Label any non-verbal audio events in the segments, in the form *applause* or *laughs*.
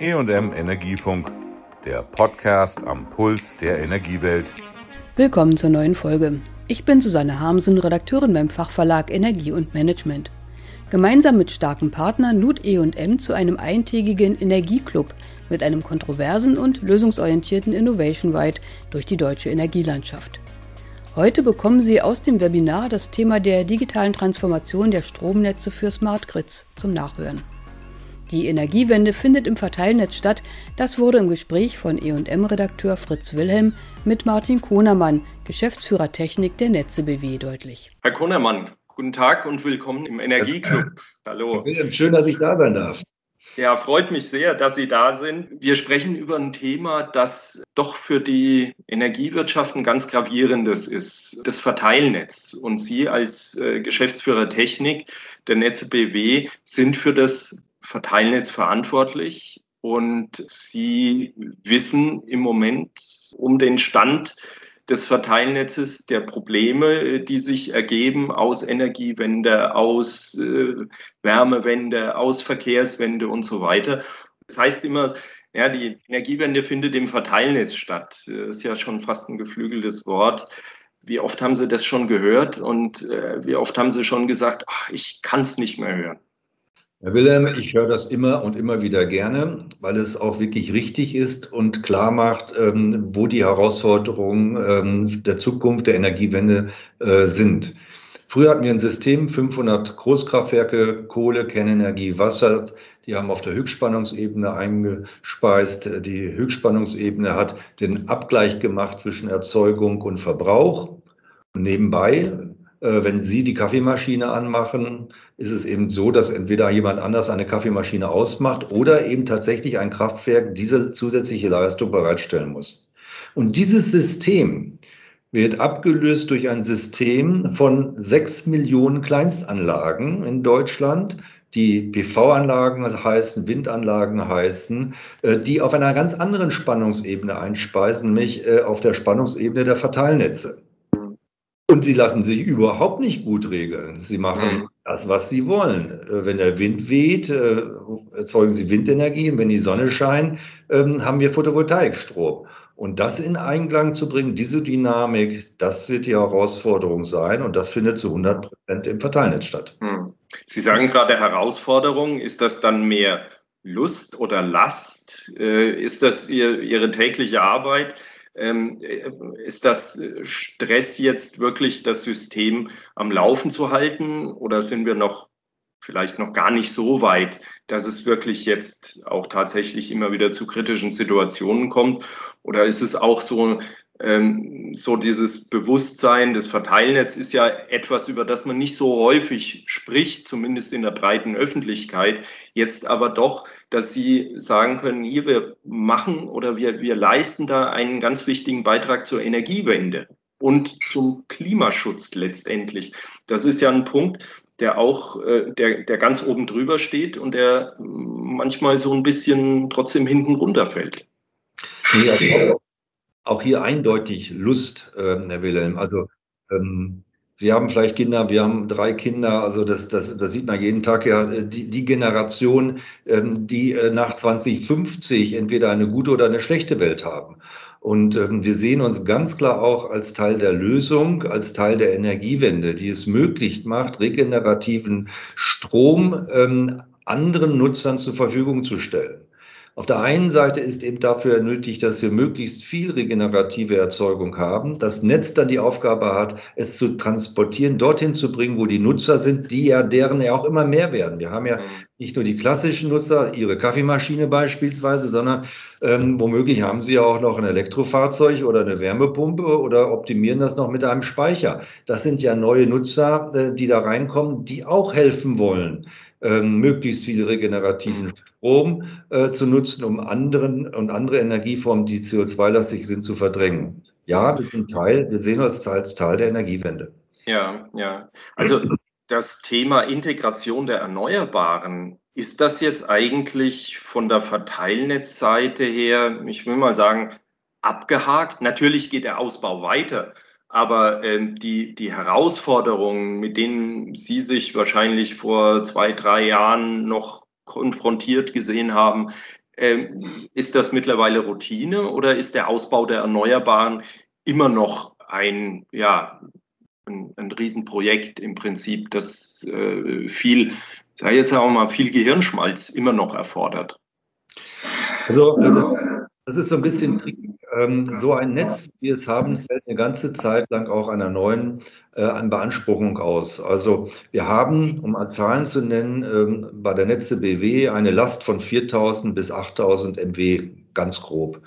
EM Energiefunk, der Podcast am Puls der Energiewelt. Willkommen zur neuen Folge. Ich bin Susanne Harmsen, Redakteurin beim Fachverlag Energie und Management. Gemeinsam mit starken Partnern lud E&M zu einem eintägigen Energieclub mit einem kontroversen und lösungsorientierten Innovation Ride durch die deutsche Energielandschaft. Heute bekommen Sie aus dem Webinar das Thema der digitalen Transformation der Stromnetze für Smart Grids zum Nachhören. Die Energiewende findet im Verteilnetz statt. Das wurde im Gespräch von E&M-Redakteur Fritz Wilhelm mit Martin Konermann, Geschäftsführer Technik der Netze BW, deutlich. Herr Konermann, guten Tag und willkommen im Energieclub. Hallo. Schön, dass ich da sein darf. Ja, freut mich sehr, dass Sie da sind. Wir sprechen über ein Thema, das doch für die Energiewirtschaft ein ganz gravierendes ist, das Verteilnetz. Und Sie als äh, Geschäftsführer Technik der Netze BW sind für das Verteilnetz verantwortlich und sie wissen im Moment um den Stand des Verteilnetzes, der Probleme, die sich ergeben aus Energiewende, aus äh, Wärmewende, aus Verkehrswende und so weiter. Das heißt immer, ja, die Energiewende findet im Verteilnetz statt. Das ist ja schon fast ein geflügeltes Wort. Wie oft haben Sie das schon gehört und äh, wie oft haben Sie schon gesagt, ach, ich kann es nicht mehr hören? Herr Wilhelm, ich höre das immer und immer wieder gerne, weil es auch wirklich richtig ist und klar macht, ähm, wo die Herausforderungen ähm, der Zukunft der Energiewende äh, sind. Früher hatten wir ein System, 500 Großkraftwerke, Kohle, Kernenergie, Wasser, die haben auf der Höchstspannungsebene eingespeist. Die Höchstspannungsebene hat den Abgleich gemacht zwischen Erzeugung und Verbrauch. Und nebenbei wenn Sie die Kaffeemaschine anmachen, ist es eben so, dass entweder jemand anders eine Kaffeemaschine ausmacht oder eben tatsächlich ein Kraftwerk diese zusätzliche Leistung bereitstellen muss. Und dieses System wird abgelöst durch ein System von sechs Millionen Kleinstanlagen in Deutschland, die PV-Anlagen heißen, Windanlagen heißen, äh, die auf einer ganz anderen Spannungsebene einspeisen, nämlich äh, auf der Spannungsebene der Verteilnetze. Und sie lassen sich überhaupt nicht gut regeln. Sie machen mhm. das, was sie wollen. Äh, wenn der Wind weht, äh, erzeugen sie Windenergie. Und wenn die Sonne scheint, ähm, haben wir Photovoltaikstrom. Und das in Einklang zu bringen, diese Dynamik, das wird die Herausforderung sein. Und das findet zu 100 Prozent im Verteilnetz statt. Mhm. Sie sagen gerade Herausforderung. Ist das dann mehr Lust oder Last? Äh, ist das Ihre tägliche Arbeit? Ähm, ist das Stress jetzt wirklich das System am Laufen zu halten oder sind wir noch vielleicht noch gar nicht so weit, dass es wirklich jetzt auch tatsächlich immer wieder zu kritischen Situationen kommt? Oder ist es auch so ähm, so dieses Bewusstsein des Verteilnetz ist ja etwas, über das man nicht so häufig spricht, zumindest in der breiten Öffentlichkeit. Jetzt aber doch, dass Sie sagen können, hier, wir machen oder wir, wir leisten da einen ganz wichtigen Beitrag zur Energiewende und zum Klimaschutz letztendlich. Das ist ja ein Punkt, der auch, äh, der, der ganz oben drüber steht und der manchmal so ein bisschen trotzdem hinten runterfällt. Ja, auch hier eindeutig Lust, äh, Herr Wilhelm. Also ähm, Sie haben vielleicht Kinder, wir haben drei Kinder, also das, das, das sieht man jeden Tag ja, die, die Generation, ähm, die äh, nach 2050 entweder eine gute oder eine schlechte Welt haben. Und ähm, wir sehen uns ganz klar auch als Teil der Lösung, als Teil der Energiewende, die es möglich macht, regenerativen Strom ähm, anderen Nutzern zur Verfügung zu stellen. Auf der einen Seite ist eben dafür nötig, dass wir möglichst viel regenerative Erzeugung haben. Das Netz dann die Aufgabe hat, es zu transportieren, dorthin zu bringen, wo die Nutzer sind, die ja deren ja auch immer mehr werden. Wir haben ja mhm. nicht nur die klassischen Nutzer, ihre Kaffeemaschine beispielsweise, sondern ähm, womöglich haben sie ja auch noch ein Elektrofahrzeug oder eine Wärmepumpe oder optimieren das noch mit einem Speicher. Das sind ja neue Nutzer, äh, die da reinkommen, die auch helfen wollen ähm, möglichst viel regenerativen. Strom äh, zu nutzen, um anderen und andere Energieformen, die CO2-lastig sind, zu verdrängen. Ja, wir sind Teil, wir sehen uns als Teil der Energiewende. Ja, ja. Also das Thema Integration der Erneuerbaren, ist das jetzt eigentlich von der Verteilnetzseite her, ich will mal sagen, abgehakt? Natürlich geht der Ausbau weiter, aber ähm, die, die Herausforderungen, mit denen Sie sich wahrscheinlich vor zwei, drei Jahren noch konfrontiert gesehen haben, Ähm, ist das mittlerweile Routine oder ist der Ausbau der Erneuerbaren immer noch ein, ja, ein, ein Riesenprojekt im Prinzip, das äh, viel, sage jetzt auch mal, viel Gehirnschmalz immer noch erfordert? Also, also das ist so ein bisschen ähm, so ein Netz, wie wir es haben, fällt eine ganze Zeit lang auch einer neuen äh, Beanspruchung aus. Also wir haben, um Zahlen zu nennen, ähm, bei der Netze BW eine Last von 4000 bis 8000 MW, ganz grob.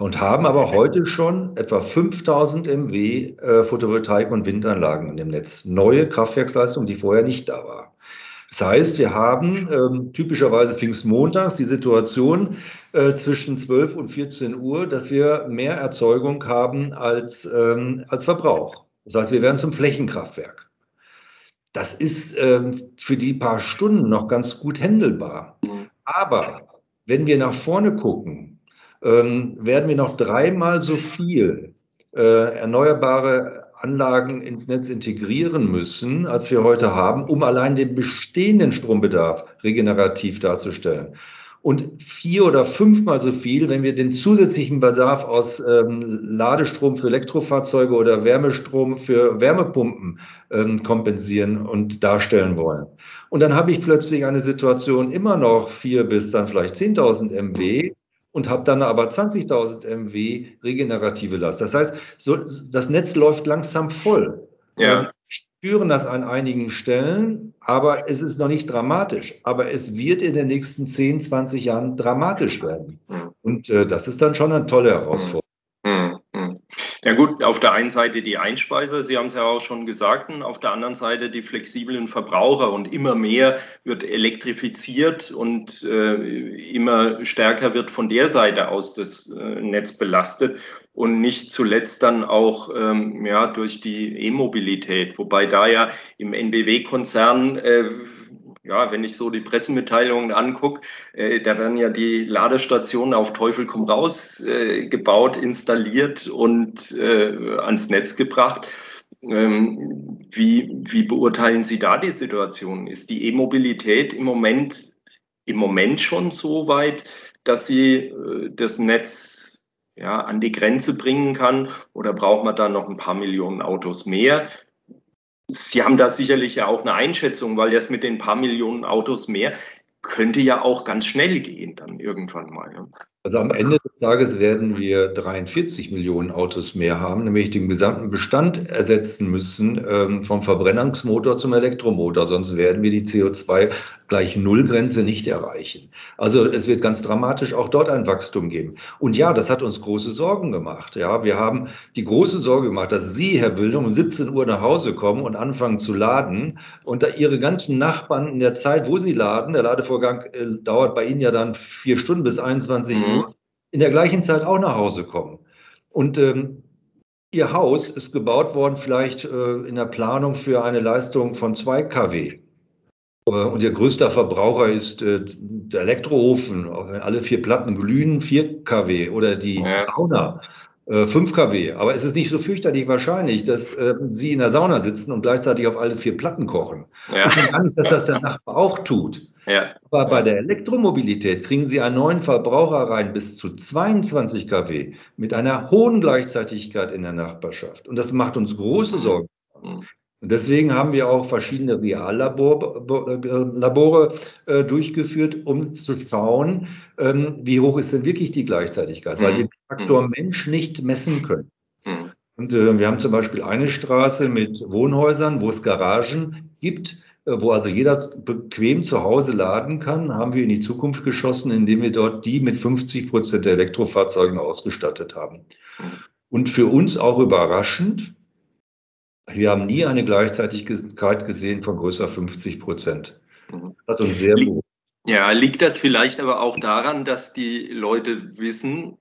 Und haben aber heute schon etwa 5000 MW äh, Photovoltaik- und Windanlagen in dem Netz. Neue Kraftwerksleistung, die vorher nicht da war. Das heißt, wir haben ähm, typischerweise Pfingstmontags die Situation äh, zwischen 12 und 14 Uhr, dass wir mehr Erzeugung haben als, ähm, als Verbrauch. Das heißt, wir werden zum Flächenkraftwerk. Das ist ähm, für die paar Stunden noch ganz gut händelbar. Aber wenn wir nach vorne gucken, ähm, werden wir noch dreimal so viel äh, erneuerbare Anlagen ins Netz integrieren müssen, als wir heute haben, um allein den bestehenden Strombedarf regenerativ darzustellen. Und vier oder fünfmal so viel, wenn wir den zusätzlichen Bedarf aus ähm, Ladestrom für Elektrofahrzeuge oder Wärmestrom für Wärmepumpen ähm, kompensieren und darstellen wollen. Und dann habe ich plötzlich eine Situation immer noch vier bis dann vielleicht 10.000 MW, und habe dann aber 20.000 MW regenerative Last. Das heißt, so, das Netz läuft langsam voll. Ja. Wir spüren das an einigen Stellen, aber es ist noch nicht dramatisch. Aber es wird in den nächsten 10, 20 Jahren dramatisch werden. Hm. Und äh, das ist dann schon eine tolle Herausforderung. Ja gut, auf der einen Seite die Einspeiser, Sie haben es ja auch schon gesagt, und auf der anderen Seite die flexiblen Verbraucher. Und immer mehr wird elektrifiziert und äh, immer stärker wird von der Seite aus das äh, Netz belastet. Und nicht zuletzt dann auch ähm, ja, durch die E-Mobilität, wobei da ja im NBW-Konzern äh, ja, wenn ich so die Pressemitteilungen angucke, äh, da werden ja die Ladestationen auf Teufel komm raus äh, gebaut, installiert und äh, ans Netz gebracht. Ähm, wie, wie beurteilen Sie da die Situation? Ist die E-Mobilität im Moment, im Moment schon so weit, dass sie äh, das Netz ja, an die Grenze bringen kann? Oder braucht man da noch ein paar Millionen Autos mehr? Sie haben da sicherlich ja auch eine Einschätzung, weil das mit den paar Millionen Autos mehr könnte ja auch ganz schnell gehen dann irgendwann mal. Also am Ende des Tages werden wir 43 Millionen Autos mehr haben, nämlich den gesamten Bestand ersetzen müssen ähm, vom Verbrennungsmotor zum Elektromotor. Sonst werden wir die CO2 gleich Nullgrenze nicht erreichen. Also es wird ganz dramatisch auch dort ein Wachstum geben. Und ja, das hat uns große Sorgen gemacht. Ja, wir haben die große Sorge gemacht, dass Sie, Herr Bildung, um 17 Uhr nach Hause kommen und anfangen zu laden und da Ihre ganzen Nachbarn in der Zeit, wo Sie laden, der Ladevorgang äh, dauert bei Ihnen ja dann vier Stunden bis 21 Uhr, mhm. In der gleichen Zeit auch nach Hause kommen. Und ähm, Ihr Haus ist gebaut worden vielleicht äh, in der Planung für eine Leistung von 2 kW. Äh, und Ihr größter Verbraucher ist äh, der Elektroofen, wenn alle vier Platten glühen, 4 kW oder die ja. Sauna. 5 äh, kW. Aber es ist nicht so fürchterlich wahrscheinlich, dass äh, Sie in der Sauna sitzen und gleichzeitig auf alle vier Platten kochen. Ja. Ich kann nicht, dass das der Nachbar auch tut. Ja. Aber bei der Elektromobilität kriegen Sie einen neuen Verbraucher rein bis zu 22 kW mit einer hohen Gleichzeitigkeit in der Nachbarschaft. Und das macht uns große Sorgen. Mhm. Und deswegen haben wir auch verschiedene Reallabore äh, durchgeführt, um zu schauen, ähm, wie hoch ist denn wirklich die Gleichzeitigkeit, weil wir den Faktor mhm. Mensch nicht messen können. Mhm. Und äh, wir haben zum Beispiel eine Straße mit Wohnhäusern, wo es Garagen gibt, äh, wo also jeder bequem zu Hause laden kann, haben wir in die Zukunft geschossen, indem wir dort die mit 50 Prozent der Elektrofahrzeugen ausgestattet haben. Mhm. Und für uns auch überraschend, wir haben nie eine Gleichzeitigkeit gesehen von größer 50 Prozent. Mhm. Das hat uns sehr gut. Ja, liegt das vielleicht aber auch daran, dass die Leute wissen,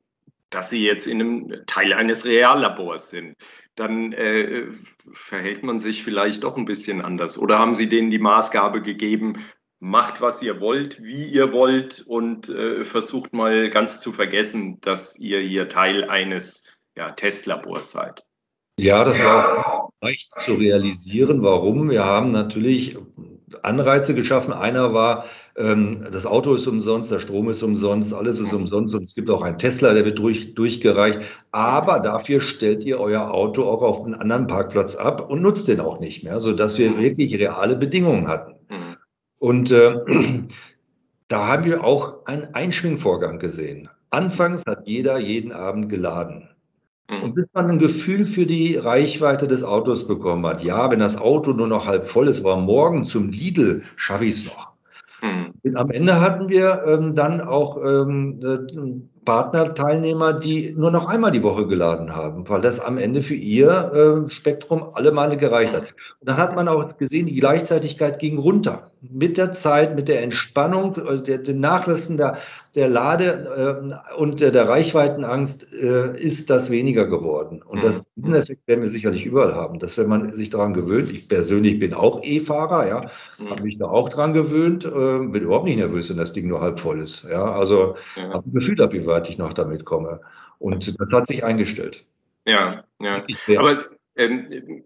dass sie jetzt in einem Teil eines Reallabors sind? Dann äh, verhält man sich vielleicht doch ein bisschen anders. Oder haben Sie denen die Maßgabe gegeben, macht, was ihr wollt, wie ihr wollt und äh, versucht mal ganz zu vergessen, dass ihr hier Teil eines ja, Testlabors seid? Ja, das war leicht zu realisieren. Warum? Wir haben natürlich Anreize geschaffen. Einer war, ähm, das Auto ist umsonst, der Strom ist umsonst, alles ist umsonst und es gibt auch einen Tesla, der wird durch, durchgereicht. Aber dafür stellt ihr euer Auto auch auf einen anderen Parkplatz ab und nutzt den auch nicht mehr, sodass wir wirklich reale Bedingungen hatten. Und äh, *clears throat* da haben wir auch einen Einschwingvorgang gesehen. Anfangs hat jeder jeden Abend geladen. Und bis man ein Gefühl für die Reichweite des Autos bekommen hat, ja, wenn das Auto nur noch halb voll ist, aber morgen zum Lidl schaffe ich es noch. Mhm. Am Ende hatten wir ähm, dann auch ähm, äh, Partnerteilnehmer, die nur noch einmal die Woche geladen haben, weil das am Ende für ihr äh, Spektrum alle Male gereicht hat. Und dann hat man auch gesehen, die Gleichzeitigkeit ging runter. Mit der Zeit, mit der Entspannung, äh, der, der Nachlassen der, der Lade äh, und der, der Reichweitenangst äh, ist das weniger geworden. Und das, mhm. diesen Effekt werden wir sicherlich überall haben, dass wenn man sich daran gewöhnt, ich persönlich bin auch E-Fahrer, ja, mhm. habe mich da auch dran gewöhnt, äh, bin überhaupt nicht nervös, wenn das Ding nur halb voll ist. Ja, also ja. habe ein Gefühl dafür, weit ich noch damit komme. Und das hat sich eingestellt. Ja, ja. Aber ähm,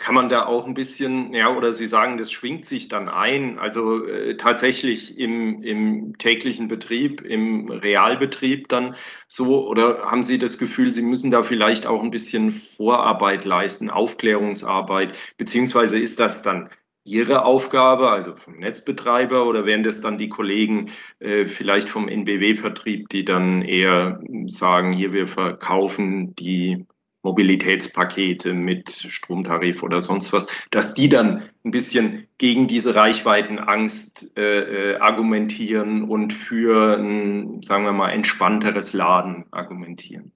kann man da auch ein bisschen, ja, oder Sie sagen, das schwingt sich dann ein. Also äh, tatsächlich im, im täglichen Betrieb, im Realbetrieb dann so, oder haben Sie das Gefühl, Sie müssen da vielleicht auch ein bisschen Vorarbeit leisten, Aufklärungsarbeit, beziehungsweise ist das dann Ihre Aufgabe, also vom Netzbetreiber, oder wären das dann die Kollegen äh, vielleicht vom NBW-Vertrieb, die dann eher sagen, hier wir verkaufen die Mobilitätspakete mit Stromtarif oder sonst was, dass die dann ein bisschen gegen diese Reichweitenangst äh, äh, argumentieren und für ein, sagen wir mal, entspannteres Laden argumentieren.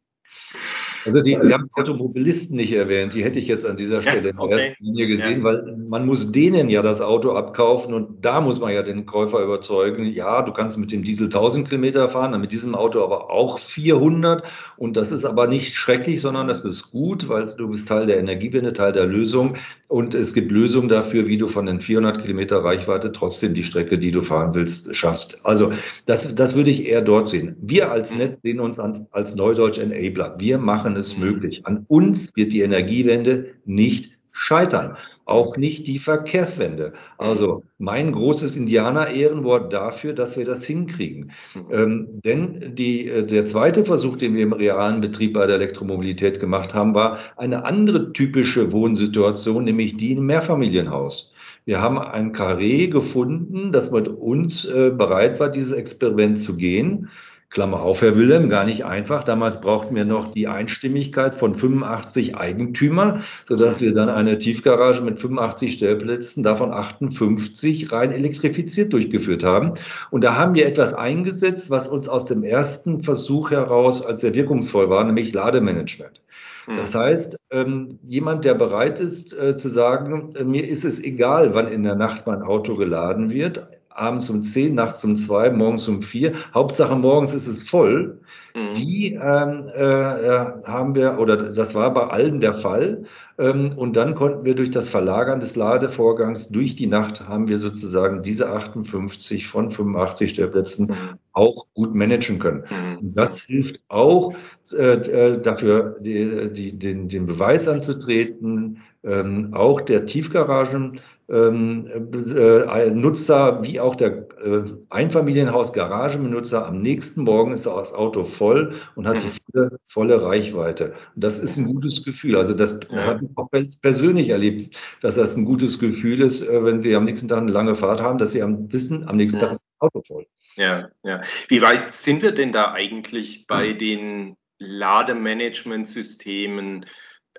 Also die, Sie haben die Automobilisten nicht erwähnt, die hätte ich jetzt an dieser Stelle ja, okay. in erster Linie gesehen, ja. weil man muss denen ja das Auto abkaufen und da muss man ja den Käufer überzeugen, ja, du kannst mit dem Diesel 1000 Kilometer fahren, mit diesem Auto aber auch 400 und das ist aber nicht schrecklich, sondern das ist gut, weil du bist Teil der Energiewende, Teil der Lösung und es gibt Lösungen dafür, wie du von den 400 Kilometer Reichweite trotzdem die Strecke, die du fahren willst, schaffst. Also das, das würde ich eher dort sehen. Wir als Netz sehen uns als Neudeutsch Enabler. Wir machen machen es möglich. An uns wird die Energiewende nicht scheitern. Auch nicht die Verkehrswende. Also mein großes Indianer-Ehrenwort dafür, dass wir das hinkriegen. Ähm, denn die, äh, der zweite Versuch, den wir im realen Betrieb bei der Elektromobilität gemacht haben, war eine andere typische Wohnsituation, nämlich die im Mehrfamilienhaus. Wir haben ein Karree gefunden, das mit uns äh, bereit war, dieses Experiment zu gehen. Klammer auf, Herr Wilhelm, gar nicht einfach. Damals brauchten wir noch die Einstimmigkeit von 85 Eigentümern, sodass wir dann eine Tiefgarage mit 85 Stellplätzen, davon 58 rein elektrifiziert durchgeführt haben. Und da haben wir etwas eingesetzt, was uns aus dem ersten Versuch heraus als sehr wirkungsvoll war, nämlich Lademanagement. Hm. Das heißt, ähm, jemand, der bereit ist äh, zu sagen, äh, mir ist es egal, wann in der Nacht mein Auto geladen wird, abends um 10, nachts um 2, morgens um 4. Hauptsache morgens ist es voll. Mhm. Die ähm, äh, äh, haben wir, oder das war bei allen der Fall. Ähm, und dann konnten wir durch das Verlagern des Ladevorgangs durch die Nacht haben wir sozusagen diese 58 von 85 Stellplätzen mhm. auch gut managen können. Mhm. Und das hilft auch äh, äh, dafür, die, die, den, den Beweis anzutreten, ähm, auch der Tiefgaragen ähm, äh, Nutzer wie auch der äh, Einfamilienhaus-Garagenbenutzer am nächsten Morgen ist das Auto voll und hat die mhm. volle, volle Reichweite. Und das ist ein gutes Gefühl. Also das ja. habe ich auch persönlich erlebt, dass das ein gutes Gefühl ist, äh, wenn Sie am nächsten Tag eine lange Fahrt haben, dass Sie am wissen, am nächsten ja. Tag ist das Auto voll. Ja, ja. Wie weit sind wir denn da eigentlich bei mhm. den Lademanagementsystemen?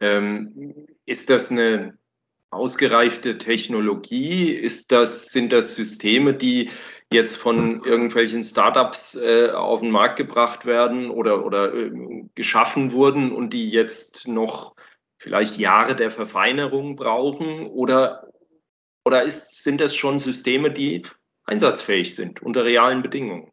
Ähm, ist das eine ausgereifte Technologie? Ist das, sind das Systeme, die jetzt von irgendwelchen Startups äh, auf den Markt gebracht werden oder, oder äh, geschaffen wurden und die jetzt noch vielleicht Jahre der Verfeinerung brauchen? Oder, oder ist, sind das schon Systeme, die einsatzfähig sind unter realen Bedingungen?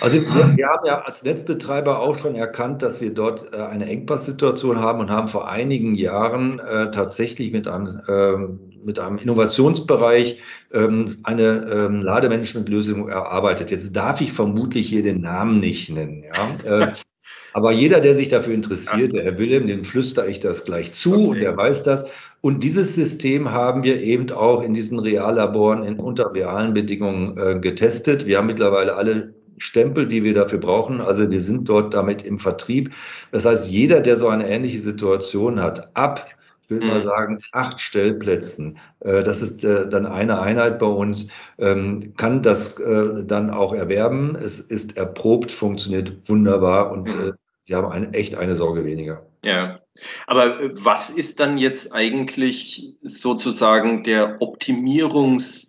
Also wir, wir, haben ja als Netzbetreiber auch schon erkannt, dass wir dort äh, eine Engpasssituation haben und haben vor einigen Jahren äh, tatsächlich mit einem, äh, mit einem Innovationsbereich ähm, eine ähm, Lademanagementlösung erarbeitet. Jetzt darf ich vermutlich hier den Namen nicht nennen. Ja? Äh, *laughs* aber jeder, der sich dafür interessiert, der Herr Wilhelm, dem flüstere ich das gleich zu okay. und der weiß das. Und dieses System haben wir eben auch in diesen Reallaboren in unter realen Bedingungen äh, getestet. Wir haben mittlerweile alle Stempel, die wir dafür brauchen. Also wir sind dort damit im Vertrieb. Das heißt, jeder, der so eine ähnliche Situation hat, ab ich will mal mhm. sagen, acht Stellplätzen. Äh, das ist äh, dann eine Einheit bei uns, ähm, kann das äh, dann auch erwerben. Es ist erprobt, funktioniert wunderbar und mhm. Sie haben eine, echt eine Sorge weniger. Ja, aber was ist dann jetzt eigentlich sozusagen der Optimierungs-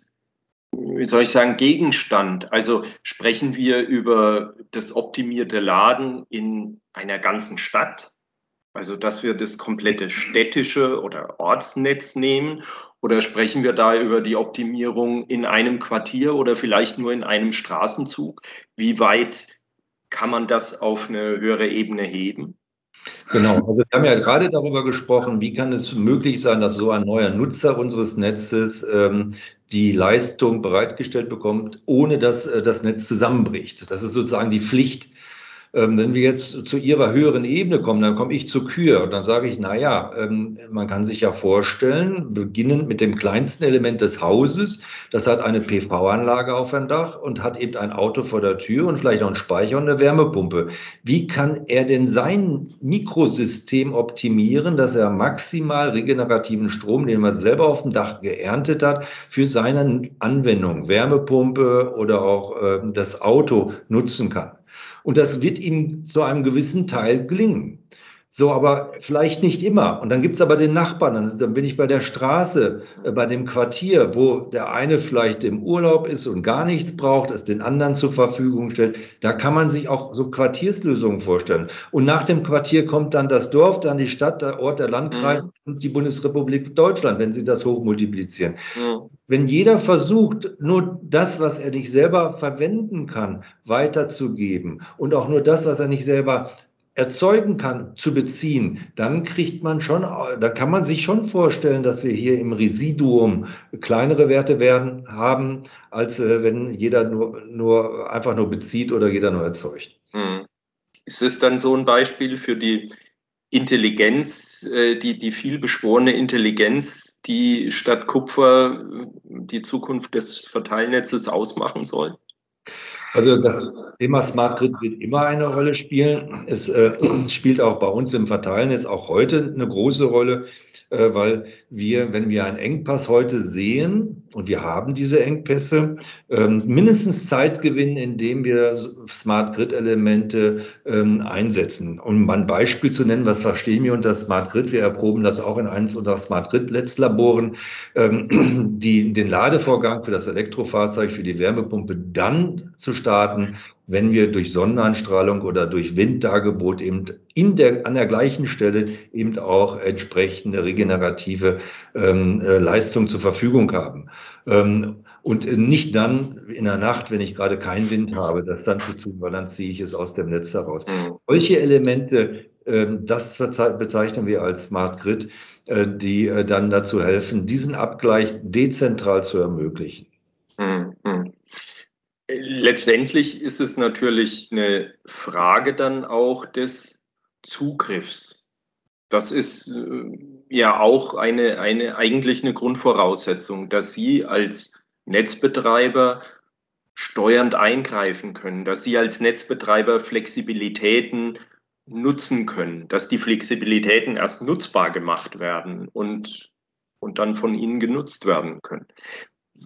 wie soll ich sagen, Gegenstand. Also sprechen wir über das optimierte Laden in einer ganzen Stadt also, dass wir das komplette städtische oder Ortsnetz nehmen oder sprechen wir da über die Optimierung in einem Quartier oder vielleicht nur in einem Straßenzug? Wie weit kann man das auf eine höhere Ebene heben? Genau, also wir haben ja gerade darüber gesprochen, wie kann es möglich sein, dass so ein neuer Nutzer unseres Netzes ähm, die Leistung bereitgestellt bekommt, ohne dass äh, das Netz zusammenbricht. Das ist sozusagen die Pflicht ähm, wenn wir jetzt zu Ihrer höheren Ebene kommen, dann komme ich zur Kühe und dann sage ich, na ja, ähm, man kann sich ja vorstellen, beginnend mit dem kleinsten Element des Hauses, das hat eine PV-Anlage auf dem Dach und hat eben ein Auto vor der Tür und vielleicht noch einen Speicher und eine Wärmepumpe. Wie kann er denn sein Mikrosystem optimieren, dass er maximal regenerativen Strom, den er selber auf dem Dach geerntet hat, für seine Anwendung, Wärmepumpe oder auch äh, das Auto nutzen kann? Und das wird ihm zu einem gewissen Teil gelingen. So, aber vielleicht nicht immer. Und dann gibt's aber den Nachbarn. Dann, dann bin ich bei der Straße, äh, bei dem Quartier, wo der eine vielleicht im Urlaub ist und gar nichts braucht, es den anderen zur Verfügung stellt. Da kann man sich auch so Quartierslösungen vorstellen. Und nach dem Quartier kommt dann das Dorf, dann die Stadt, der Ort, der Landkreis mhm. und die Bundesrepublik Deutschland, wenn Sie das hochmultiplizieren. Mhm. Wenn jeder versucht, nur das, was er nicht selber verwenden kann, weiterzugeben und auch nur das, was er nicht selber erzeugen kann, zu beziehen, dann kriegt man schon, da kann man sich schon vorstellen, dass wir hier im Residuum kleinere Werte werden, haben, als äh, wenn jeder nur, nur einfach nur bezieht oder jeder nur erzeugt. Hm. Ist es dann so ein Beispiel für die Intelligenz, äh, die, die vielbeschworene Intelligenz, die statt Kupfer die Zukunft des Verteilnetzes ausmachen soll? Also das Thema Smart Grid wird immer eine Rolle spielen. Es äh, *clears throat* spielt auch bei uns im Verteilnetz auch heute eine große Rolle, weil wir, wenn wir einen Engpass heute sehen, und wir haben diese Engpässe, äh, mindestens Zeit gewinnen, indem wir Smart Grid Elemente ähm, einsetzen. Um mal ein Beispiel zu nennen, was verstehen wir unter Smart Grid? Wir erproben das auch in eines unserer Smart Grid Netzlaboren, ähm, die, den Ladevorgang für das Elektrofahrzeug, für die Wärmepumpe dann zu starten, wenn wir durch Sonneneinstrahlung oder durch Winddargebot eben in der, an der gleichen Stelle eben auch entsprechende regenerative ähm, äh, Leistung zur Verfügung haben. Ähm, und nicht dann in der Nacht, wenn ich gerade keinen Wind habe, das dann zu tun, weil dann ziehe ich es aus dem Netz heraus. Mhm. Solche Elemente, ähm, das bezeichnen wir als Smart Grid, äh, die äh, dann dazu helfen, diesen Abgleich dezentral zu ermöglichen. Letztendlich ist es natürlich eine Frage dann auch des Zugriffs. Das ist äh, ja auch eine, eine, eigentlich eine Grundvoraussetzung, dass Sie als Netzbetreiber steuernd eingreifen können, dass Sie als Netzbetreiber Flexibilitäten nutzen können, dass die Flexibilitäten erst nutzbar gemacht werden und, und dann von Ihnen genutzt werden können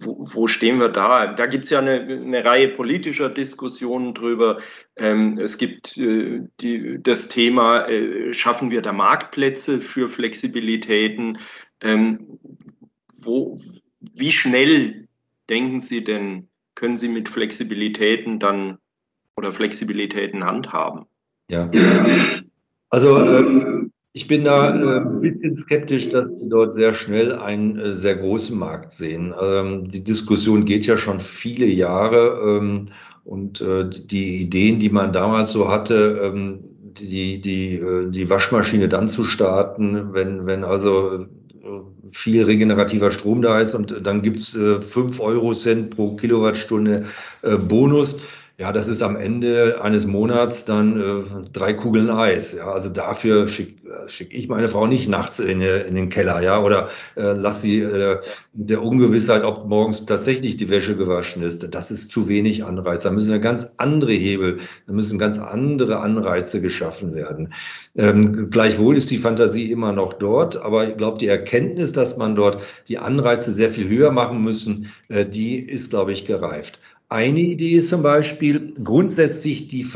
wo, stehen wir da? Da gibt es ja eine, eine, Reihe politischer Diskussionen drüber. Ähm, es gibt äh, die, das Thema, äh, schaffen wir da Marktplätze für Flexibilitäten? Ähm, wo, wie schnell denken Sie denn, können Sie mit Flexibilitäten dann oder Flexibilitäten handhaben? Ja, also äh, ich bin da äh, ein bisschen skeptisch, dass wir dort sehr schnell einen äh, sehr großen Markt sehen. Ähm, die Diskussion geht ja schon viele Jahre ähm, und äh, die Ideen, die man damals so hatte, ähm, die, die, die Waschmaschine dann zu starten, wenn, wenn also viel regenerativer Strom da ist und dann gibt's äh, 5 Euro Cent pro Kilowattstunde Bonus ja, das ist am Ende eines Monats dann äh, drei Kugeln Eis. Ja, also dafür schick, schicke ich meine Frau nicht nachts in, in den Keller, ja, oder äh, lass sie äh, mit der Ungewissheit, ob morgens tatsächlich die Wäsche gewaschen ist. Das ist zu wenig Anreiz. Da müssen wir ganz andere Hebel, da müssen ganz andere Anreize geschaffen werden. Ähm, gleichwohl ist die Fantasie immer noch dort, aber ich glaube, die Erkenntnis, dass man dort die Anreize sehr viel höher machen müssen, äh, die ist, glaube ich, gereift. Eine Idee ist zum Beispiel grundsätzlich die,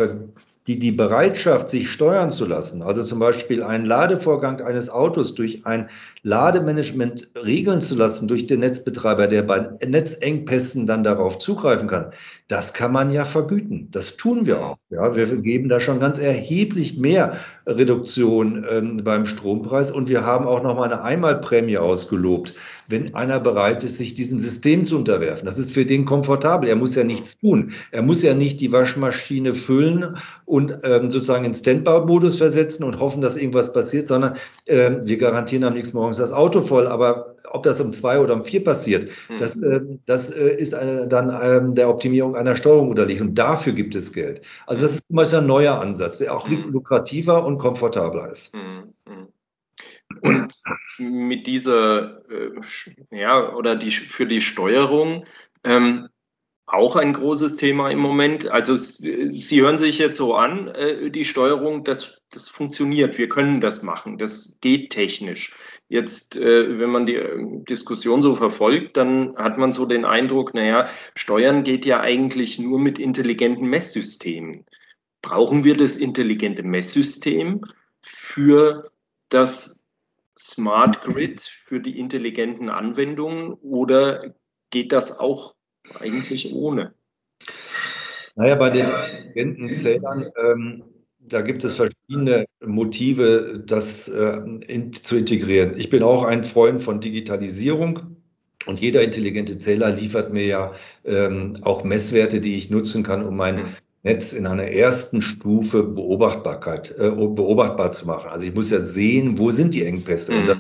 die, die Bereitschaft, sich steuern zu lassen, also zum Beispiel einen Ladevorgang eines Autos durch ein Lademanagement regeln zu lassen, durch den Netzbetreiber, der bei Netzengpässen dann darauf zugreifen kann, das kann man ja vergüten. Das tun wir auch. Ja, wir geben da schon ganz erheblich mehr Reduktion ähm, beim Strompreis und wir haben auch noch mal eine Einmalprämie ausgelobt wenn einer bereit ist, sich diesem System zu unterwerfen. Das ist für den komfortabel. Er muss ja nichts tun. Er muss ja nicht die Waschmaschine füllen und ähm, sozusagen in Standby-Modus versetzen und hoffen, dass irgendwas passiert, sondern äh, wir garantieren am nächsten Morgen das Auto voll. Aber ob das um zwei oder um vier passiert, mhm. das, äh, das äh, ist äh, dann ähm, der Optimierung einer Steuerung unterliegt. Und dafür gibt es Geld. Also das ist zum Beispiel ein neuer Ansatz, der auch mhm. lukrativer und komfortabler ist. Mhm. mhm. Und mit dieser, äh, ja, oder die, für die Steuerung ähm, auch ein großes Thema im Moment. Also Sie hören sich jetzt so an, äh, die Steuerung, das, das funktioniert, wir können das machen, das geht technisch. Jetzt, äh, wenn man die äh, Diskussion so verfolgt, dann hat man so den Eindruck, naja, Steuern geht ja eigentlich nur mit intelligenten Messsystemen. Brauchen wir das intelligente Messsystem für das Smart Grid für die intelligenten Anwendungen oder geht das auch eigentlich ohne? Naja, bei den intelligenten Zählern, ähm, da gibt es verschiedene Motive, das äh, in, zu integrieren. Ich bin auch ein Freund von Digitalisierung. Und jeder intelligente Zähler liefert mir ja ähm, auch Messwerte, die ich nutzen kann, um mein. Netz in einer ersten Stufe Beobachtbarkeit, äh, beobachtbar zu machen. Also ich muss ja sehen, wo sind die Engpässe. Und mhm.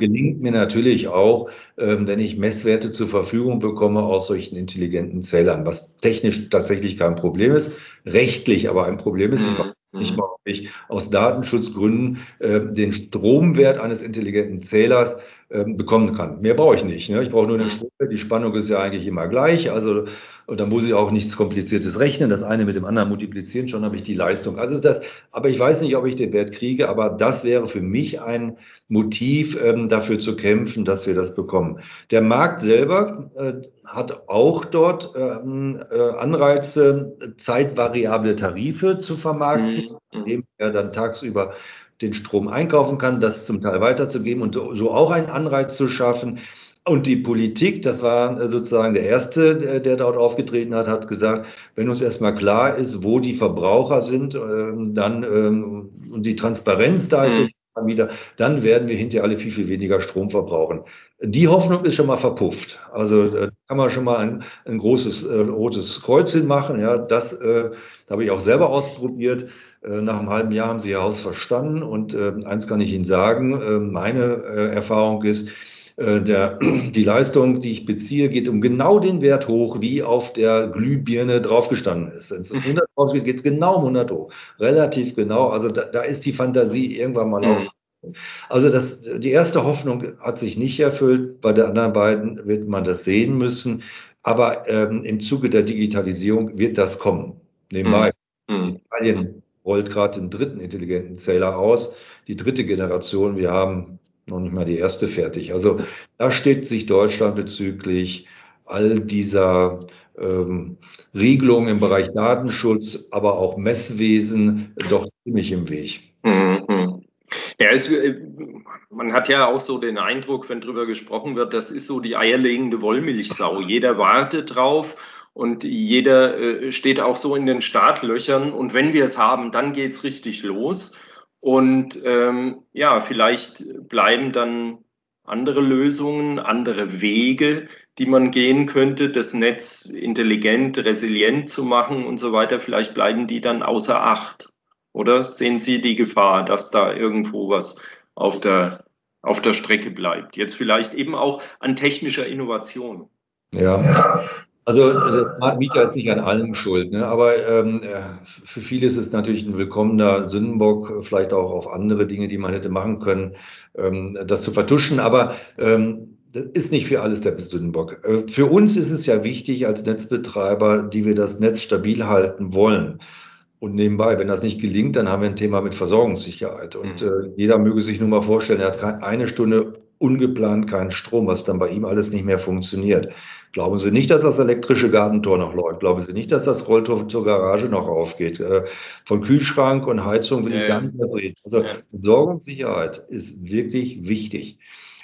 Gelingt mir natürlich auch, ähm, wenn ich Messwerte zur Verfügung bekomme aus solchen intelligenten Zählern, was technisch tatsächlich kein Problem ist, rechtlich aber ein Problem ist. Ich weiß mhm. nicht mal, ob ich aus Datenschutzgründen äh, den Stromwert eines intelligenten Zählers äh, bekommen kann. Mehr brauche ich nicht. Ne? Ich brauche nur eine Strom. Die Spannung ist ja eigentlich immer gleich. Also und da muss ich auch nichts Kompliziertes rechnen. Das eine mit dem anderen multiplizieren, schon habe ich die Leistung. Also ist das, aber ich weiß nicht, ob ich den Wert kriege, aber das wäre für mich ein Motiv, ähm, dafür zu kämpfen, dass wir das bekommen. Der Markt selber äh, hat auch dort ähm, äh, Anreize, zeitvariable Tarife zu vermarkten, mhm. indem er dann tagsüber den Strom einkaufen kann, das zum Teil weiterzugeben und so auch einen Anreiz zu schaffen. Und die Politik, das war sozusagen der Erste, der dort aufgetreten hat, hat gesagt, wenn uns erstmal klar ist, wo die Verbraucher sind, ähm, dann ähm, und die Transparenz da ist, mhm. wieder, dann werden wir hinterher alle viel, viel weniger Strom verbrauchen. Die Hoffnung ist schon mal verpufft. Also da kann man schon mal ein, ein großes äh, rotes Kreuz hinmachen. Ja, das äh, habe ich auch selber ausprobiert. Äh, nach einem halben Jahr haben sie ihr Haus verstanden. Und äh, eins kann ich Ihnen sagen, äh, meine äh, Erfahrung ist, äh, der, *clears throat* die Leistung, die ich beziehe, geht um genau den Wert hoch, wie auf der Glühbirne draufgestanden ist. Wenn es 100 drauf geht, geht es genau um 100 hoch. Relativ genau. Also da, da ist die Fantasie irgendwann mal auch. Also das, die erste Hoffnung hat sich nicht erfüllt. Bei den anderen beiden wird man das sehen müssen. Aber ähm, im Zuge der Digitalisierung wird das kommen. Nebenbei. Mhm. Italien rollt gerade den dritten intelligenten Zähler aus. Die dritte Generation. Wir haben noch nicht mal die erste fertig. Also da steht sich Deutschland bezüglich all dieser ähm, Regelungen im Bereich Datenschutz, aber auch Messwesen doch ziemlich im Weg. Mhm. Ja, es, äh, man hat ja auch so den Eindruck, wenn darüber gesprochen wird, das ist so die eierlegende Wollmilchsau. Jeder wartet drauf und jeder äh, steht auch so in den Startlöchern. Und wenn wir es haben, dann geht es richtig los. Und ähm, ja, vielleicht bleiben dann andere Lösungen, andere Wege, die man gehen könnte, das Netz intelligent, resilient zu machen und so weiter. Vielleicht bleiben die dann außer Acht. Oder sehen Sie die Gefahr, dass da irgendwo was auf der, auf der Strecke bleibt? Jetzt vielleicht eben auch an technischer Innovation. Ja, Also Smart Meter ist nicht an allem schuld, ne? aber ähm, äh, für viele ist es natürlich ein willkommener Sündenbock, vielleicht auch auf andere Dinge, die man hätte machen können, ähm, das zu vertuschen. Aber ähm, das ist nicht für alles der Sündenbock. Äh, für uns ist es ja wichtig als Netzbetreiber, die wir das Netz stabil halten wollen. Und nebenbei, wenn das nicht gelingt, dann haben wir ein Thema mit Versorgungssicherheit. Und mhm. äh, jeder möge sich nur mal vorstellen, er hat eine Stunde ungeplant keinen Strom, was dann bei ihm alles nicht mehr funktioniert. Glauben Sie nicht, dass das elektrische Gartentor noch läuft? Glauben Sie nicht, dass das Rolltor zur Garage noch aufgeht? Äh, von Kühlschrank und Heizung will ja, ich gar nicht mehr reden. Also. Versorgungssicherheit ist wirklich wichtig.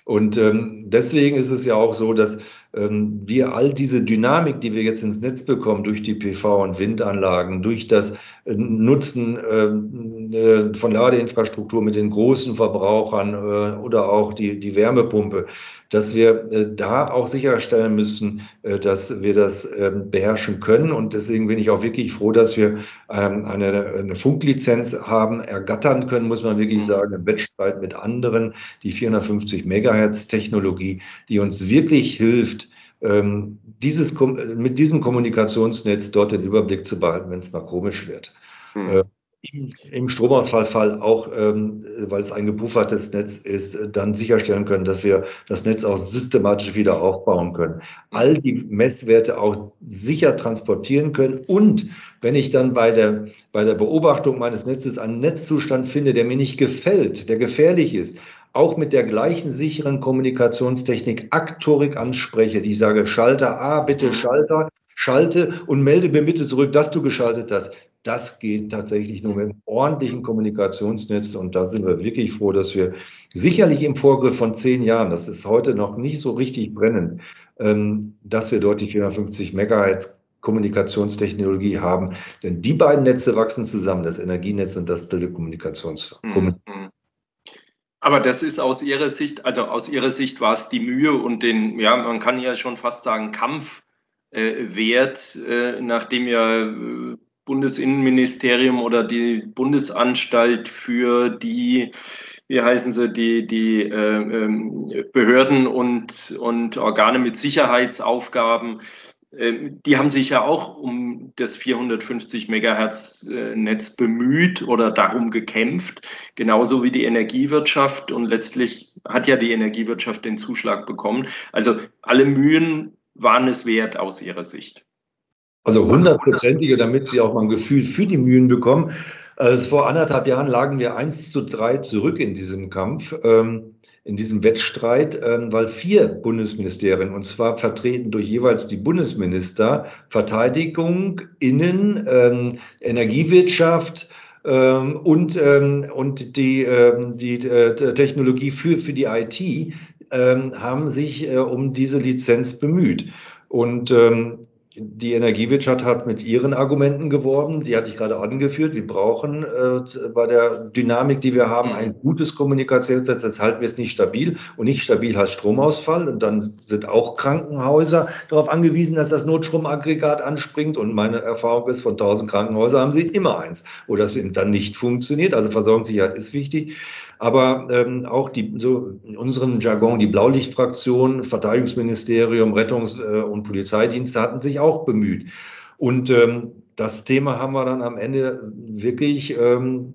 Und ähm, deswegen ist es ja auch so, dass ähm, wir all diese Dynamik, die wir jetzt ins Netz bekommen, durch die PV- und Windanlagen, durch das Nutzen ähm, äh, von Ladeinfrastruktur mit den großen Verbrauchern äh, oder auch die, die Wärmepumpe, dass wir äh, da auch sicherstellen müssen, dass wir das ähm, beherrschen können. Und deswegen bin ich auch wirklich froh, dass wir ähm, eine, eine Funklizenz haben, ergattern können, muss man wirklich mhm. sagen, im Wettstreit mit anderen, die 450 Megahertz Technologie, die uns wirklich hilft, ähm, dieses, mit diesem Kommunikationsnetz dort den Überblick zu behalten, wenn es mal komisch wird. Mhm im Stromausfallfall auch, ähm, weil es ein gebuffertes Netz ist, dann sicherstellen können, dass wir das Netz auch systematisch wieder aufbauen können. All die Messwerte auch sicher transportieren können und wenn ich dann bei der, bei der Beobachtung meines Netzes einen Netzzustand finde, der mir nicht gefällt, der gefährlich ist, auch mit der gleichen sicheren Kommunikationstechnik Aktorik anspreche, die sage, Schalter A, bitte Schalter, schalte und melde mir bitte zurück, dass du geschaltet hast. Das geht tatsächlich nur mit einem ordentlichen Kommunikationsnetz. Und da sind wir wirklich froh, dass wir sicherlich im Vorgriff von zehn Jahren, das ist heute noch nicht so richtig brennend, ähm, dass wir dort die 450 Megahertz Kommunikationstechnologie haben. Denn die beiden Netze wachsen zusammen, das Energienetz und das Telekommunikations. Mhm. Aber das ist aus Ihrer Sicht, also aus Ihrer Sicht war es die Mühe und den, ja, man kann ja schon fast sagen, Kampf äh, wert, äh, nachdem ja äh, Bundesinnenministerium oder die Bundesanstalt für die, wie heißen sie, die, die äh, ähm, Behörden und, und Organe mit Sicherheitsaufgaben, die haben sich ja auch um das 450 Megahertz äh, Netz bemüht oder darum gekämpft, genauso wie die Energiewirtschaft. Und letztlich hat ja die Energiewirtschaft den Zuschlag bekommen. Also alle Mühen waren es wert aus ihrer Sicht. Also hundertprozentige, damit sie auch mal ein Gefühl für die Mühen bekommen. Also vor anderthalb Jahren lagen wir eins zu drei zurück in diesem Kampf, ähm, in diesem Wettstreit, ähm, weil vier Bundesministerien, und zwar vertreten durch jeweils die Bundesminister, Verteidigung, Innen, ähm, Energiewirtschaft, ähm, und, und die, die äh, Technologie für, für die IT haben sich äh, um diese Lizenz bemüht. Und ähm, die Energiewirtschaft hat mit ihren Argumenten geworben. Die hatte ich gerade angeführt. Wir brauchen äh, bei der Dynamik, die wir haben, ein gutes Kommunikationsnetz. Jetzt halten wir es nicht stabil. Und nicht stabil heißt Stromausfall. Und dann sind auch Krankenhäuser darauf angewiesen, dass das Notstromaggregat anspringt. Und meine Erfahrung ist, von 1000 Krankenhäusern haben sie immer eins, wo das dann nicht funktioniert. Also Versorgungssicherheit ist wichtig. Aber ähm, auch die, so in unserem Jargon, die Blaulichtfraktion, Verteidigungsministerium, Rettungs- äh, und Polizeidienste hatten sich auch bemüht. Und ähm, das Thema haben wir dann am Ende wirklich ähm,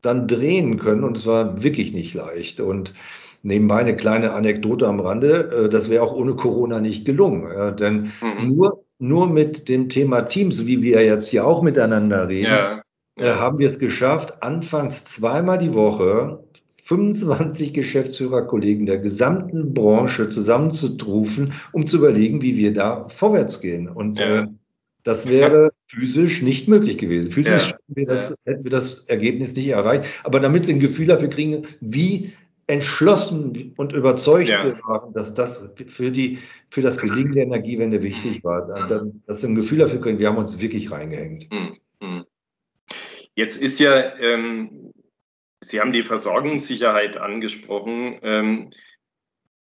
dann drehen können und es war wirklich nicht leicht. Und nebenbei eine kleine Anekdote am Rande, äh, das wäre auch ohne Corona nicht gelungen. Äh, denn mhm. nur, nur mit dem Thema Teams, wie wir jetzt hier auch miteinander reden, ja. Äh, haben wir es geschafft, anfangs zweimal die Woche 25 Geschäftsführerkollegen der gesamten Branche zusammenzutrufen, um zu überlegen, wie wir da vorwärts gehen. Und ja. äh, das wäre physisch nicht möglich gewesen. Physisch ja. hätten, wir das, ja. hätten wir das Ergebnis nicht erreicht. Aber damit Sie ein Gefühl dafür kriegen, wie entschlossen und überzeugt ja. wir waren, dass das für, die, für das Gelingen der Energiewende wichtig war. Dann, dass Sie ein Gefühl dafür kriegen, wir haben uns wirklich reingehängt. Hm, hm. Jetzt ist ja ähm, Sie haben die Versorgungssicherheit angesprochen. Ähm,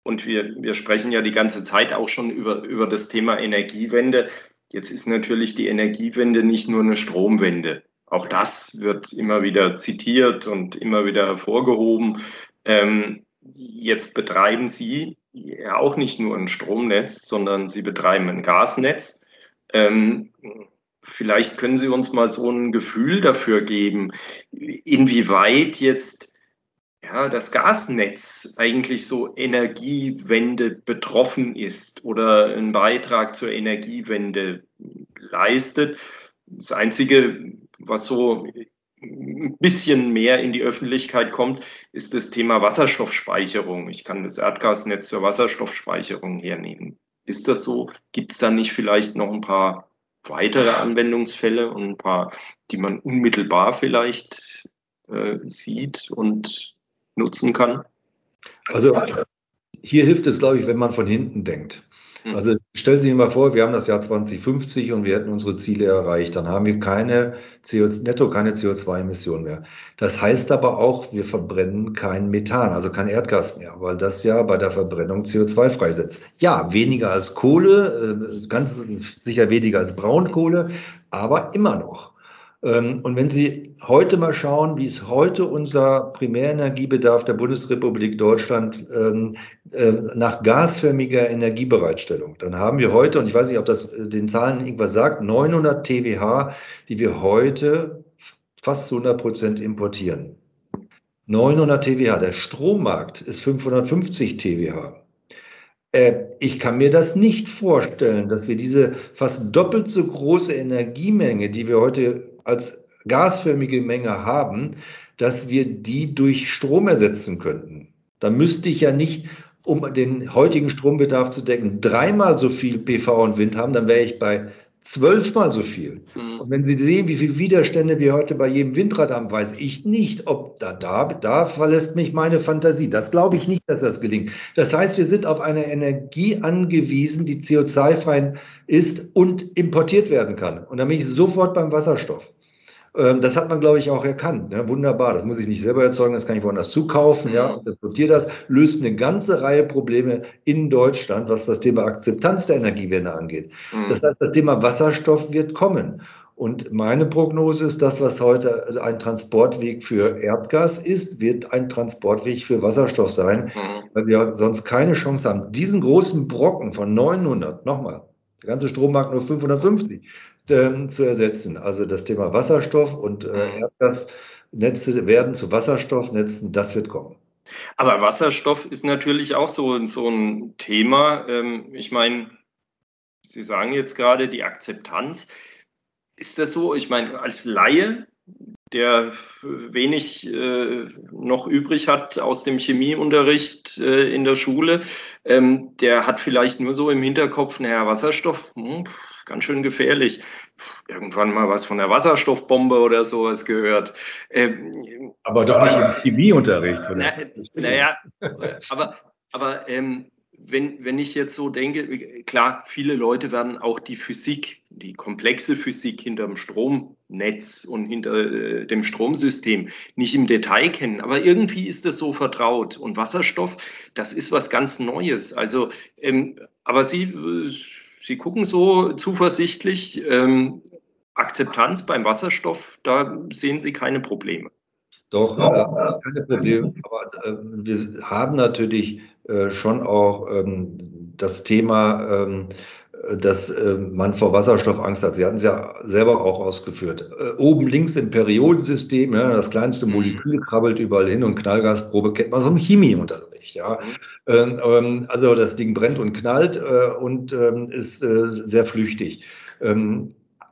und wir, wir sprechen ja die ganze Zeit auch schon über, über das Thema Energiewende. Jetzt ist natürlich die Energiewende nicht nur eine Stromwende. Auch das wird immer wieder zitiert und immer wieder hervorgehoben. Ähm, jetzt betreiben Sie ja auch nicht nur ein Stromnetz, sondern Sie betreiben ein Gasnetz. Ähm, vielleicht können Sie uns mal so ein Gefühl dafür geben, inwieweit jetzt ja, das Gasnetz eigentlich so Energiewende betroffen ist oder einen Beitrag zur Energiewende leistet. Das Einzige, was so ein bisschen mehr in die Öffentlichkeit kommt, ist das Thema Wasserstoffspeicherung. Ich kann das Erdgasnetz zur Wasserstoffspeicherung hernehmen. Ist das so? Gibt es da nicht vielleicht noch ein paar weitere Anwendungsfälle und ein paar, die man unmittelbar vielleicht äh, sieht und nutzen kann? Also hier hilft es, glaube ich, wenn man von hinten denkt. Hm. Also stellen Sie sich mal vor, wir haben das Jahr 2050 und wir hätten unsere Ziele erreicht. Dann haben wir keine CO, netto keine CO2-Emissionen mehr. Das heißt aber auch, wir verbrennen kein Methan, also kein Erdgas mehr, weil das ja bei der Verbrennung CO2 freisetzt. Ja, weniger als Kohle, äh, ganz sicher weniger als Braunkohle, aber immer noch. Ähm, und wenn Sie heute mal schauen, wie ist heute unser Primärenergiebedarf der Bundesrepublik Deutschland ähm, äh, nach gasförmiger Energiebereitstellung, dann haben wir heute, und ich weiß nicht, ob das äh, den Zahlen irgendwas sagt, 900 TWH, die wir heute fast zu 100 Prozent importieren. 900 TWH. Der Strommarkt ist 550 TWH. Äh, ich kann mir das nicht vorstellen, dass wir diese fast doppelt so große Energiemenge, die wir heute als gasförmige Menge haben, dass wir die durch Strom ersetzen könnten. Da müsste ich ja nicht, um den heutigen Strombedarf zu decken, dreimal so viel PV und Wind haben, dann wäre ich bei zwölfmal so viel. Mhm. Und wenn Sie sehen, wie viele Widerstände wir heute bei jedem Windrad haben, weiß ich nicht, ob da, da, da verlässt mich meine Fantasie. Das glaube ich nicht, dass das gelingt. Das heißt, wir sind auf eine Energie angewiesen, die CO2-frei ist und importiert werden kann. Und da bin ich sofort beim Wasserstoff. Ähm, das hat man, glaube ich, auch erkannt. Ne? Wunderbar, das muss ich nicht selber erzeugen, das kann ich woanders zukaufen. Ja, exportiere das, löst eine ganze Reihe Probleme in Deutschland, was das Thema Akzeptanz der Energiewende angeht. Mhm. Das heißt, das Thema Wasserstoff wird kommen. Und meine Prognose ist, das, was heute ein Transportweg für Erdgas ist, wird ein Transportweg für Wasserstoff sein, mhm. weil wir sonst keine Chance haben. Diesen großen Brocken von 900, nochmal, der ganze Strommarkt nur 550, ähm, zu ersetzen. Also das Thema Wasserstoff und äh, mhm. Erdgasnetze werden zu Wasserstoffnetzen, das wird kommen. Aber Wasserstoff ist natürlich auch so, so ein Thema. Ähm, ich meine, Sie sagen jetzt gerade die Akzeptanz. Ist das so? Ich meine, als Laie, der wenig äh, noch übrig hat aus dem Chemieunterricht äh, in der Schule, ähm, der hat vielleicht nur so im Hinterkopf, naja, Wasserstoff, hm, ganz schön gefährlich. Irgendwann mal was von der Wasserstoffbombe oder sowas gehört. Ähm, aber doch nicht im Chemieunterricht, oder? Naja, aber, aber ähm, wenn, wenn ich jetzt so denke, klar, viele Leute werden auch die Physik, die komplexe Physik hinter dem Stromnetz und hinter äh, dem Stromsystem nicht im Detail kennen, aber irgendwie ist das so vertraut. Und Wasserstoff, das ist was ganz Neues. Also, ähm, aber Sie, äh, Sie gucken so zuversichtlich, ähm, Akzeptanz beim Wasserstoff, da sehen Sie keine Probleme. Doch, äh, keine Probleme. Aber äh, wir haben natürlich äh, schon auch ähm, das Thema, ähm, dass äh, man vor Wasserstoff Angst hat. Sie hatten es ja selber auch ausgeführt. Äh, oben links im Periodensystem, ja, das kleinste mhm. Molekül krabbelt überall hin und Knallgasprobe kennt man so im Chemieunterricht. Ja. Ähm, ähm, also das Ding brennt und knallt äh, und ähm, ist sehr flüchtig.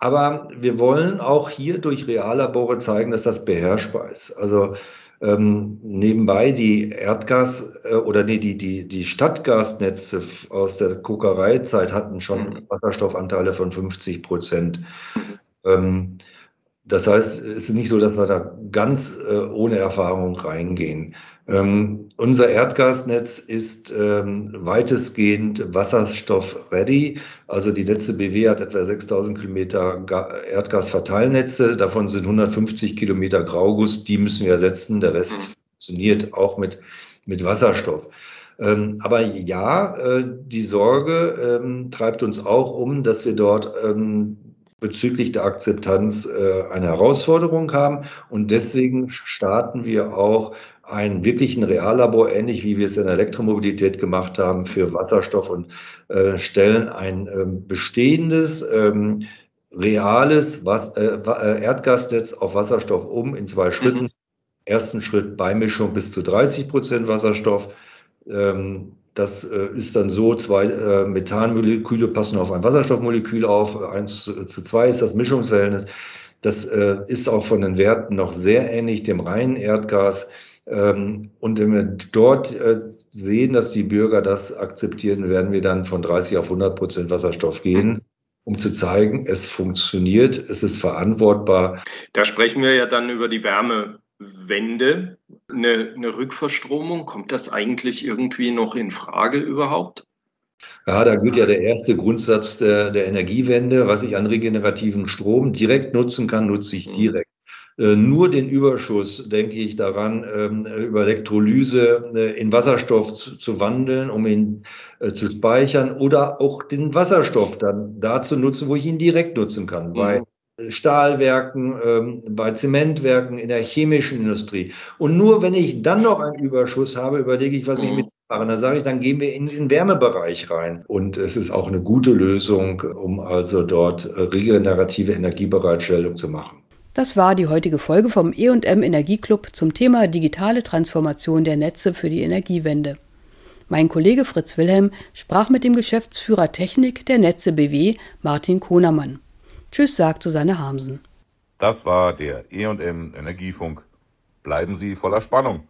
Aber wir wollen auch hier durch Reallabore zeigen, dass das beherrschbar ist. Also ähm, nebenbei die Erdgas- äh, oder nee, die, die, die Stadtgasnetze aus der Kokereizeit hatten schon mhm. Wasserstoffanteile von 50 Prozent. Ähm, das heißt, es ist nicht so, dass wir da ganz äh, ohne Erfahrung reingehen. Ähm, unser Erdgasnetz ist ähm, weitestgehend wasserstoff-ready. Also die Netze BW hat etwa 6000 Kilometer Erdgasverteilnetze. Davon sind 150 Kilometer Grauguss. Die müssen wir ersetzen. Der Rest mhm. funktioniert auch mit, mit Wasserstoff. Ähm, aber ja, äh, die Sorge ähm, treibt uns auch um, dass wir dort ähm, bezüglich der Akzeptanz äh, eine Herausforderung haben. Und deswegen starten wir auch einen wirklichen Reallabor, ähnlich wie wir es in der Elektromobilität gemacht haben für Wasserstoff und äh, stellen ein ähm, bestehendes, ähm, reales Was äh, äh Erdgasnetz auf Wasserstoff um in zwei Schritten. Mhm. Ersten Schritt Beimischung bis zu 30 Prozent Wasserstoff. Ähm, das äh, ist dann so, zwei äh, Methanmoleküle passen auf ein Wasserstoffmolekül auf, eins zu, zu zwei ist das Mischungsverhältnis. Das äh, ist auch von den Werten noch sehr ähnlich dem reinen Erdgas. Ähm, und wenn wir dort äh, sehen, dass die Bürger das akzeptieren, werden wir dann von 30 auf 100 Prozent Wasserstoff gehen um zu zeigen, es funktioniert, es ist verantwortbar. Da sprechen wir ja dann über die Wärme, Wende, eine, eine Rückverstromung, kommt das eigentlich irgendwie noch in Frage überhaupt? Ja, da gilt ja der erste Grundsatz der, der Energiewende. Was ich an regenerativen Strom direkt nutzen kann, nutze ich mhm. direkt. Äh, nur den Überschuss, denke ich daran, ähm, über Elektrolyse äh, in Wasserstoff zu, zu wandeln, um ihn äh, zu speichern oder auch den Wasserstoff dann da zu nutzen, wo ich ihn direkt nutzen kann. Mhm. Bei Stahlwerken, ähm, bei Zementwerken, in der chemischen Industrie. Und nur wenn ich dann noch einen Überschuss habe, überlege ich, was ich mhm. mit mache. Dann sage ich, dann gehen wir in den Wärmebereich rein. Und es ist auch eine gute Lösung, um also dort regenerative Energiebereitstellung zu machen. Das war die heutige Folge vom E&M Energieclub zum Thema digitale Transformation der Netze für die Energiewende. Mein Kollege Fritz Wilhelm sprach mit dem Geschäftsführer Technik der Netze BW, Martin Konermann. Tschüss, sagt Susanne Hamsen. Das war der E&M Energiefunk. Bleiben Sie voller Spannung.